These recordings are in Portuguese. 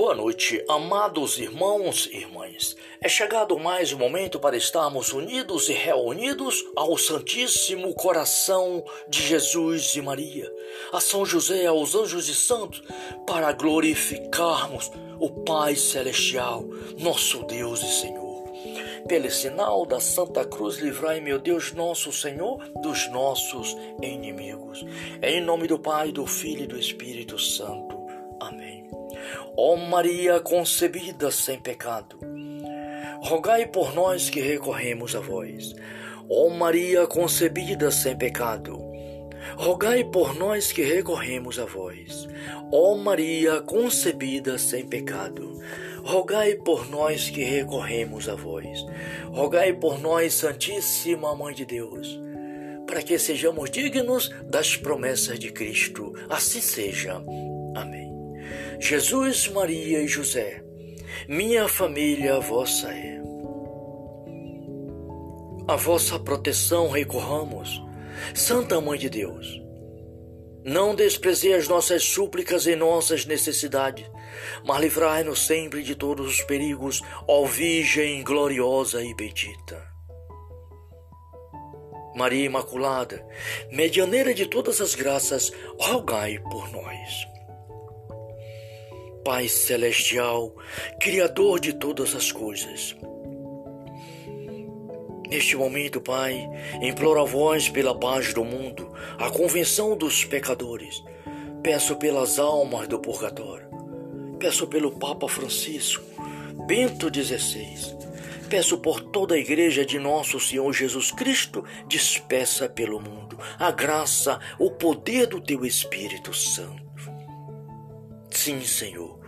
Boa noite, amados irmãos e irmãs. É chegado mais um momento para estarmos unidos e reunidos ao Santíssimo Coração de Jesus e Maria, a São José, aos anjos e santos, para glorificarmos o Pai Celestial, nosso Deus e Senhor. Pelo sinal da Santa Cruz, livrai, meu Deus, nosso Senhor, dos nossos inimigos. Em nome do Pai, do Filho e do Espírito Santo. Ó Maria concebida sem pecado, rogai por nós que recorremos a vós. Ó Maria concebida sem pecado, rogai por nós que recorremos a vós. Ó Maria concebida sem pecado, rogai por nós que recorremos a vós. Rogai por nós, Santíssima Mãe de Deus, para que sejamos dignos das promessas de Cristo. Assim seja. Jesus, Maria e José, minha família vossa é. A vossa proteção recorramos, Santa Mãe de Deus. Não desprezei as nossas súplicas e nossas necessidades, mas livrai-nos sempre de todos os perigos, ó Virgem gloriosa e bendita. Maria Imaculada, medianeira de todas as graças, rogai por nós. Pai Celestial, Criador de todas as coisas. Neste momento, Pai, imploro a vós pela paz do mundo, a convenção dos pecadores. Peço pelas almas do purgatório. Peço pelo Papa Francisco, Bento XVI. Peço por toda a igreja de nosso Senhor Jesus Cristo, dispersa pelo mundo, a graça, o poder do teu Espírito Santo. Sim, Senhor,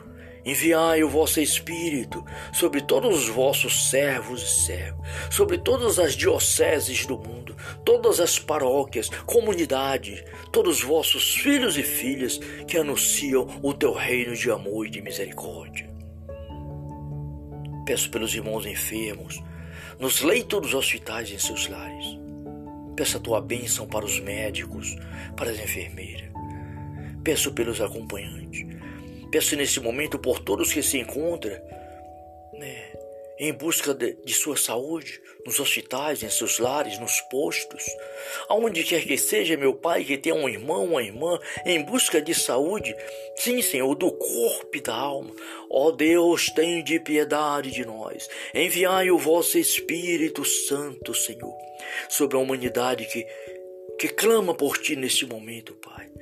enviai o vosso Espírito sobre todos os vossos servos e servas, sobre todas as dioceses do mundo, todas as paróquias, comunidades, todos os vossos filhos e filhas que anunciam o teu reino de amor e de misericórdia. Peço pelos irmãos enfermos, nos leitos dos hospitais e em seus lares. Peço a tua bênção para os médicos, para as enfermeiras. Peço pelos acompanhantes Peço nesse momento por todos que se encontram né, em busca de, de, sua saúde, nos hospitais, em seus lares, nos postos, aonde quer que seja, meu Pai, que tenha um irmão, uma irmã, em busca de saúde, sim, Senhor, do corpo e da alma. Ó Deus, de piedade de nós. Enviai o vosso Espírito Santo, Senhor, sobre a humanidade que, que clama por Ti neste momento, Pai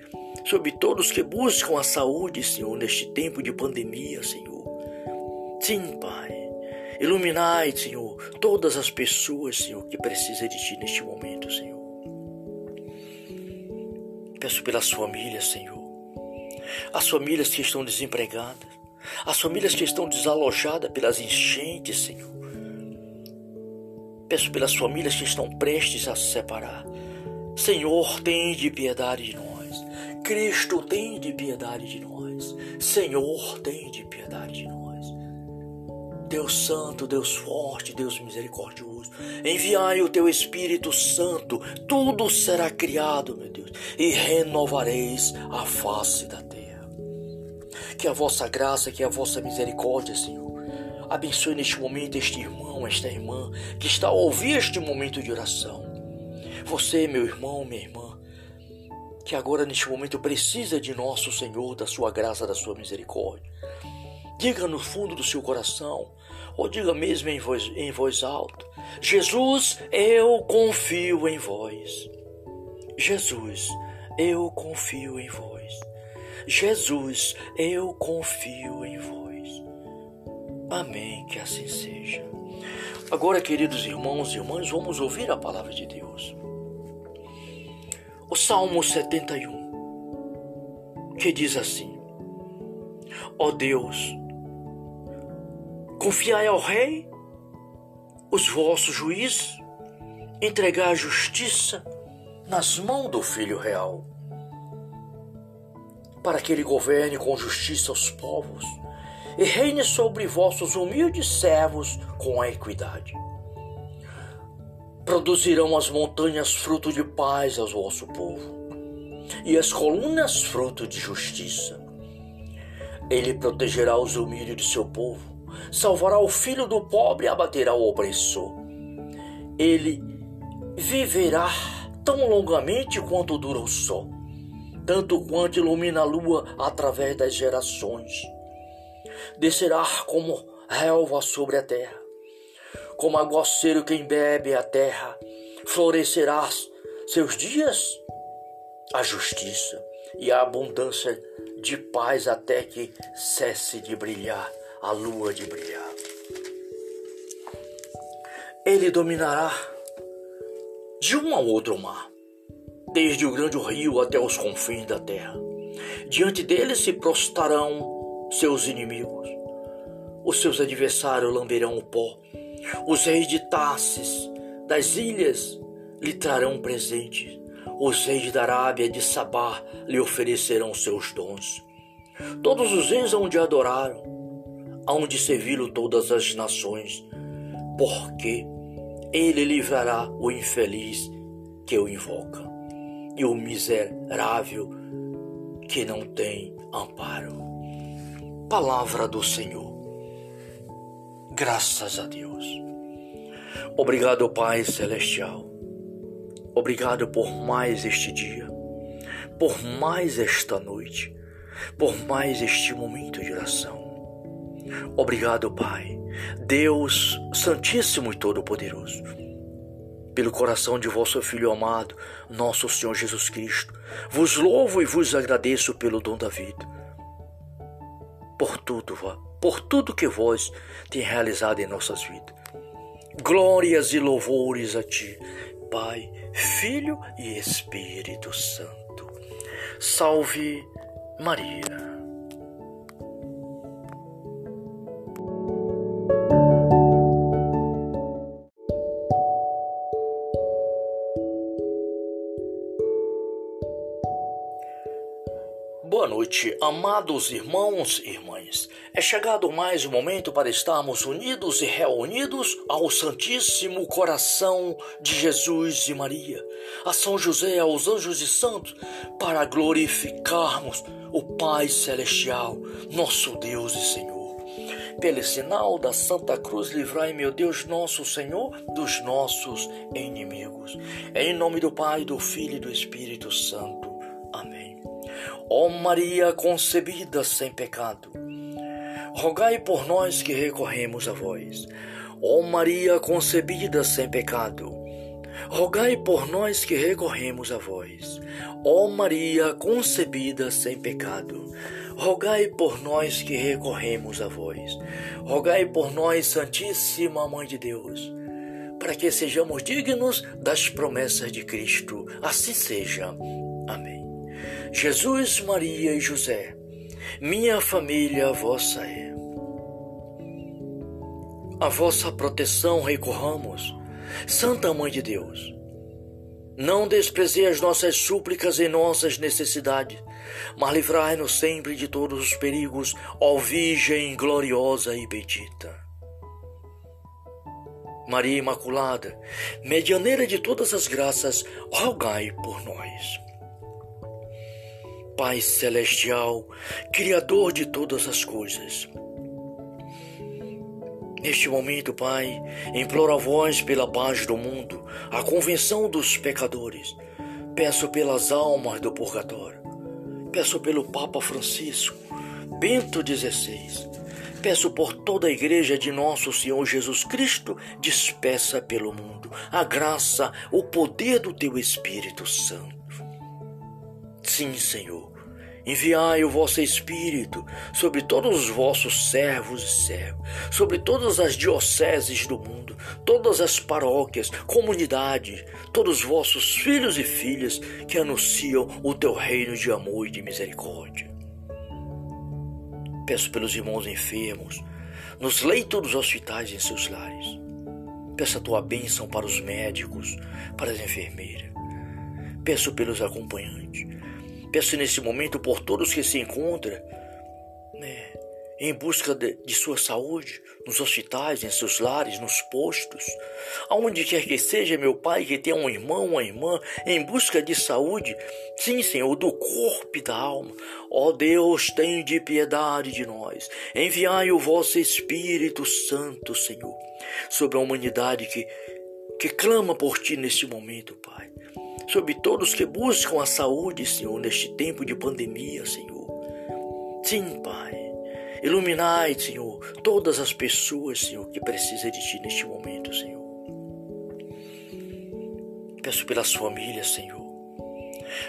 sobre todos que buscam a saúde, Senhor, neste tempo de pandemia, Senhor. Sim, Pai. Iluminai, Senhor, todas as pessoas, Senhor, que precisam de Ti neste momento, Senhor. Peço pelas famílias, Senhor. As famílias que estão desempregadas, as famílias que estão desalojadas pelas enchentes, Senhor. Peço pelas famílias que estão prestes a se separar. Senhor, tem de piedade de nós. Cristo, tem de piedade de nós. Senhor, tem de piedade de nós. Deus Santo, Deus forte, Deus misericordioso, enviai o teu Espírito Santo, tudo será criado, meu Deus, e renovareis a face da terra. Que a vossa graça, que a vossa misericórdia, Senhor, abençoe neste momento este irmão, esta irmã que está a ouvir este momento de oração. Você, meu irmão, minha irmã, que agora neste momento precisa de nosso Senhor, da sua graça, da sua misericórdia. Diga no fundo do seu coração, ou diga mesmo em voz, em voz alta: Jesus, eu confio em vós. Jesus, eu confio em vós. Jesus, eu confio em vós. Amém, que assim seja. Agora, queridos irmãos e irmãs, vamos ouvir a palavra de Deus o Salmo 71, que diz assim: Ó oh Deus, confiai ao Rei os vossos juízes, entregai a justiça nas mãos do Filho Real, para que ele governe com justiça os povos e reine sobre vossos humildes servos com a equidade Produzirão as montanhas fruto de paz ao vosso povo, e as colunas fruto de justiça. Ele protegerá os humildes de seu povo, salvará o filho do pobre e abaterá o opressor. Ele viverá tão longamente quanto dura o sol, tanto quanto ilumina a lua através das gerações. Descerá como relva sobre a terra, como aguaceiro quem bebe a terra, florescerá seus dias a justiça e a abundância de paz até que cesse de brilhar a lua de brilhar. Ele dominará de um ao outro mar, desde o grande rio até os confins da terra. Diante dele se prostrarão seus inimigos. Os seus adversários lamberão o pó. Os reis de Tarsis, das ilhas, lhe trarão presentes. Os reis da Arábia e de Sabá lhe oferecerão seus dons. Todos os reis hão de adoraram, hão de servi-lo todas as nações, porque ele livrará o infeliz que o invoca e o miserável que não tem amparo. Palavra do Senhor. Graças a Deus. Obrigado, Pai Celestial. Obrigado por mais este dia, por mais esta noite, por mais este momento de oração. Obrigado, Pai, Deus Santíssimo e Todo-Poderoso, pelo coração de vosso Filho amado, nosso Senhor Jesus Cristo. Vos louvo e vos agradeço pelo dom da vida, por tudo, por tudo que vós tem realizado em nossas vidas. Glórias e louvores a Ti, Pai, Filho e Espírito Santo. Salve Maria. Boa noite, amados irmãos e irmãs. É chegado mais um momento para estarmos unidos e reunidos ao Santíssimo Coração de Jesus e Maria, a São José, aos anjos e santos, para glorificarmos o Pai Celestial, nosso Deus e Senhor. Pelo sinal da Santa Cruz, livrai, meu Deus, nosso Senhor, dos nossos inimigos. Em nome do Pai, do Filho e do Espírito Santo. Ó Maria concebida sem pecado, rogai por nós que recorremos a vós. Ó Maria concebida sem pecado, rogai por nós que recorremos a vós. Ó Maria concebida sem pecado, rogai por nós que recorremos a vós. Rogai por nós, Santíssima Mãe de Deus, para que sejamos dignos das promessas de Cristo. Assim seja. Jesus, Maria e José, minha família vossa é. A vossa proteção recorramos, Santa Mãe de Deus. Não desprezei as nossas súplicas e nossas necessidades, mas livrai-nos sempre de todos os perigos, ó Virgem gloriosa e bendita. Maria Imaculada, medianeira de todas as graças, rogai por nós. Pai Celestial, Criador de todas as coisas. Neste momento, Pai, imploro a vós pela paz do mundo, a convenção dos pecadores. Peço pelas almas do purgatório. Peço pelo Papa Francisco, Bento XVI. Peço por toda a igreja de nosso Senhor Jesus Cristo, dispersa pelo mundo, a graça, o poder do teu Espírito Santo. Sim, Senhor, Enviai o vosso Espírito sobre todos os vossos servos e servas, sobre todas as dioceses do mundo, todas as paróquias, comunidades, todos os vossos filhos e filhas que anunciam o teu reino de amor e de misericórdia. Peço pelos irmãos enfermos, nos leitos dos hospitais e em seus lares. Peço a tua bênção para os médicos, para as enfermeiras. Peço pelos acompanhantes Peço nesse momento por todos que se encontram né, em busca de, de, sua saúde, nos hospitais, em seus lares, nos postos, aonde quer que seja, meu Pai, que tenha um irmão, uma irmã, em busca de saúde, sim, Senhor, do corpo e da alma. Ó Deus, de piedade de nós. Enviai o vosso Espírito Santo, Senhor, sobre a humanidade que, que clama por Ti neste momento, Pai. Sobre todos que buscam a saúde, Senhor, neste tempo de pandemia, Senhor. Sim, Pai. Iluminai, Senhor, todas as pessoas, Senhor, que precisam de Ti neste momento, Senhor. Peço pelas famílias, Senhor.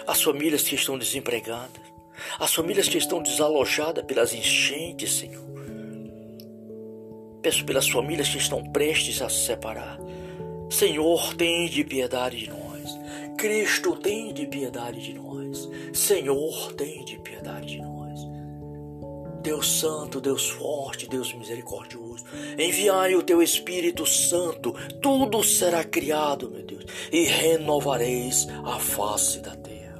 As famílias que estão desempregadas, as famílias que estão desalojadas pelas enchentes, Senhor. Peço pelas famílias que estão prestes a se separar. Senhor, tem de piedade de nós. Cristo, tem de piedade de nós. Senhor, tem de piedade de nós. Deus Santo, Deus forte, Deus misericordioso, enviai o teu Espírito Santo, tudo será criado, meu Deus, e renovareis a face da terra.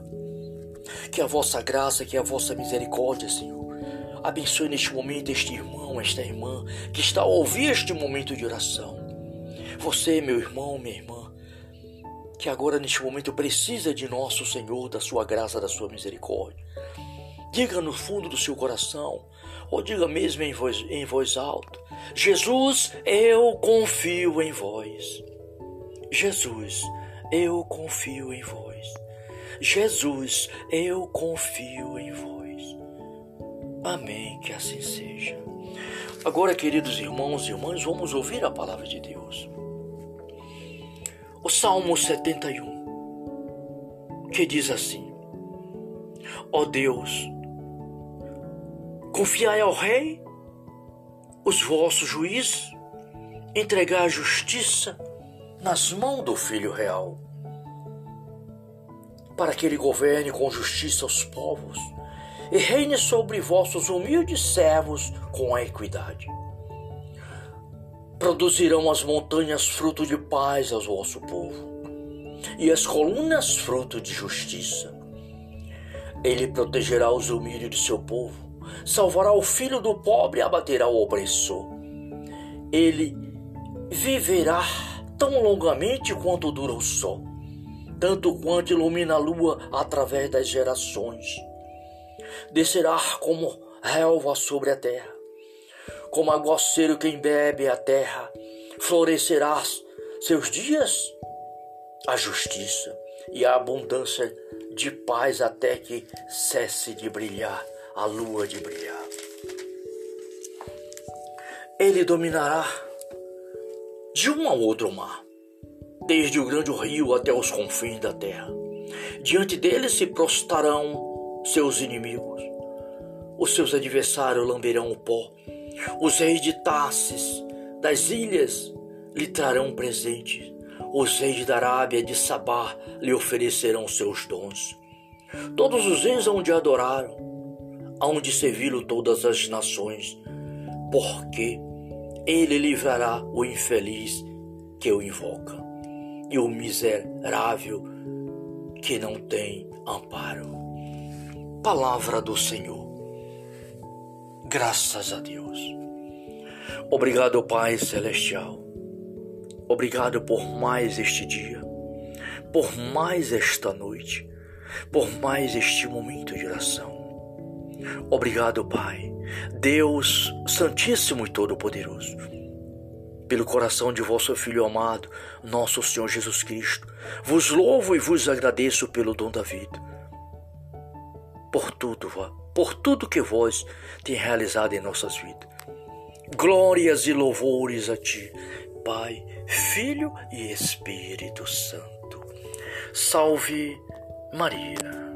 Que a vossa graça, que a vossa misericórdia, Senhor, abençoe neste momento este irmão, esta irmã que está a ouvir este momento de oração. Você, meu irmão, minha irmã, que agora neste momento precisa de nosso Senhor, da sua graça, da sua misericórdia. Diga no fundo do seu coração, ou diga mesmo em voz, em voz alta: Jesus, eu confio em vós. Jesus, eu confio em vós. Jesus, eu confio em vós. Amém, que assim seja. Agora, queridos irmãos e irmãs, vamos ouvir a palavra de Deus. Salmo 71, que diz assim: Ó oh Deus, Confiai ao Rei os vossos juízes, entregar a justiça nas mãos do Filho Real, para que ele governe com justiça os povos e reine sobre vossos humildes servos com equidade. Produzirão as montanhas fruto de paz ao vosso povo, e as colunas fruto de justiça. Ele protegerá os humildes de seu povo salvará o filho do pobre e abaterá o opressor. Ele viverá tão longamente quanto dura o sol, tanto quanto ilumina a lua através das gerações. Descerá como relva sobre a terra, como aguaceiro que embebe a terra, florescerá seus dias a justiça e a abundância de paz até que cesse de brilhar a lua de brilhar. Ele dominará de um ao outro mar, desde o grande rio até os confins da terra. Diante dele se prostrarão seus inimigos. Os seus adversários lamberão o pó. Os reis de Tarsis, das ilhas, lhe trarão presentes. Os reis da Arábia de Sabá lhe oferecerão seus dons. Todos os reis onde adoraram, aonde servi-lo todas as nações, porque ele livrará o infeliz que o invoca e o miserável que não tem amparo. Palavra do Senhor. Graças a Deus. Obrigado, Pai Celestial. Obrigado por mais este dia, por mais esta noite, por mais este momento de oração. Obrigado, Pai, Deus Santíssimo e Todo-Poderoso, pelo coração de vosso Filho amado, nosso Senhor Jesus Cristo. Vos louvo e vos agradeço pelo dom da vida, por tudo, por tudo que vós tem realizado em nossas vidas. Glórias e louvores a Ti, Pai, Filho e Espírito Santo. Salve Maria.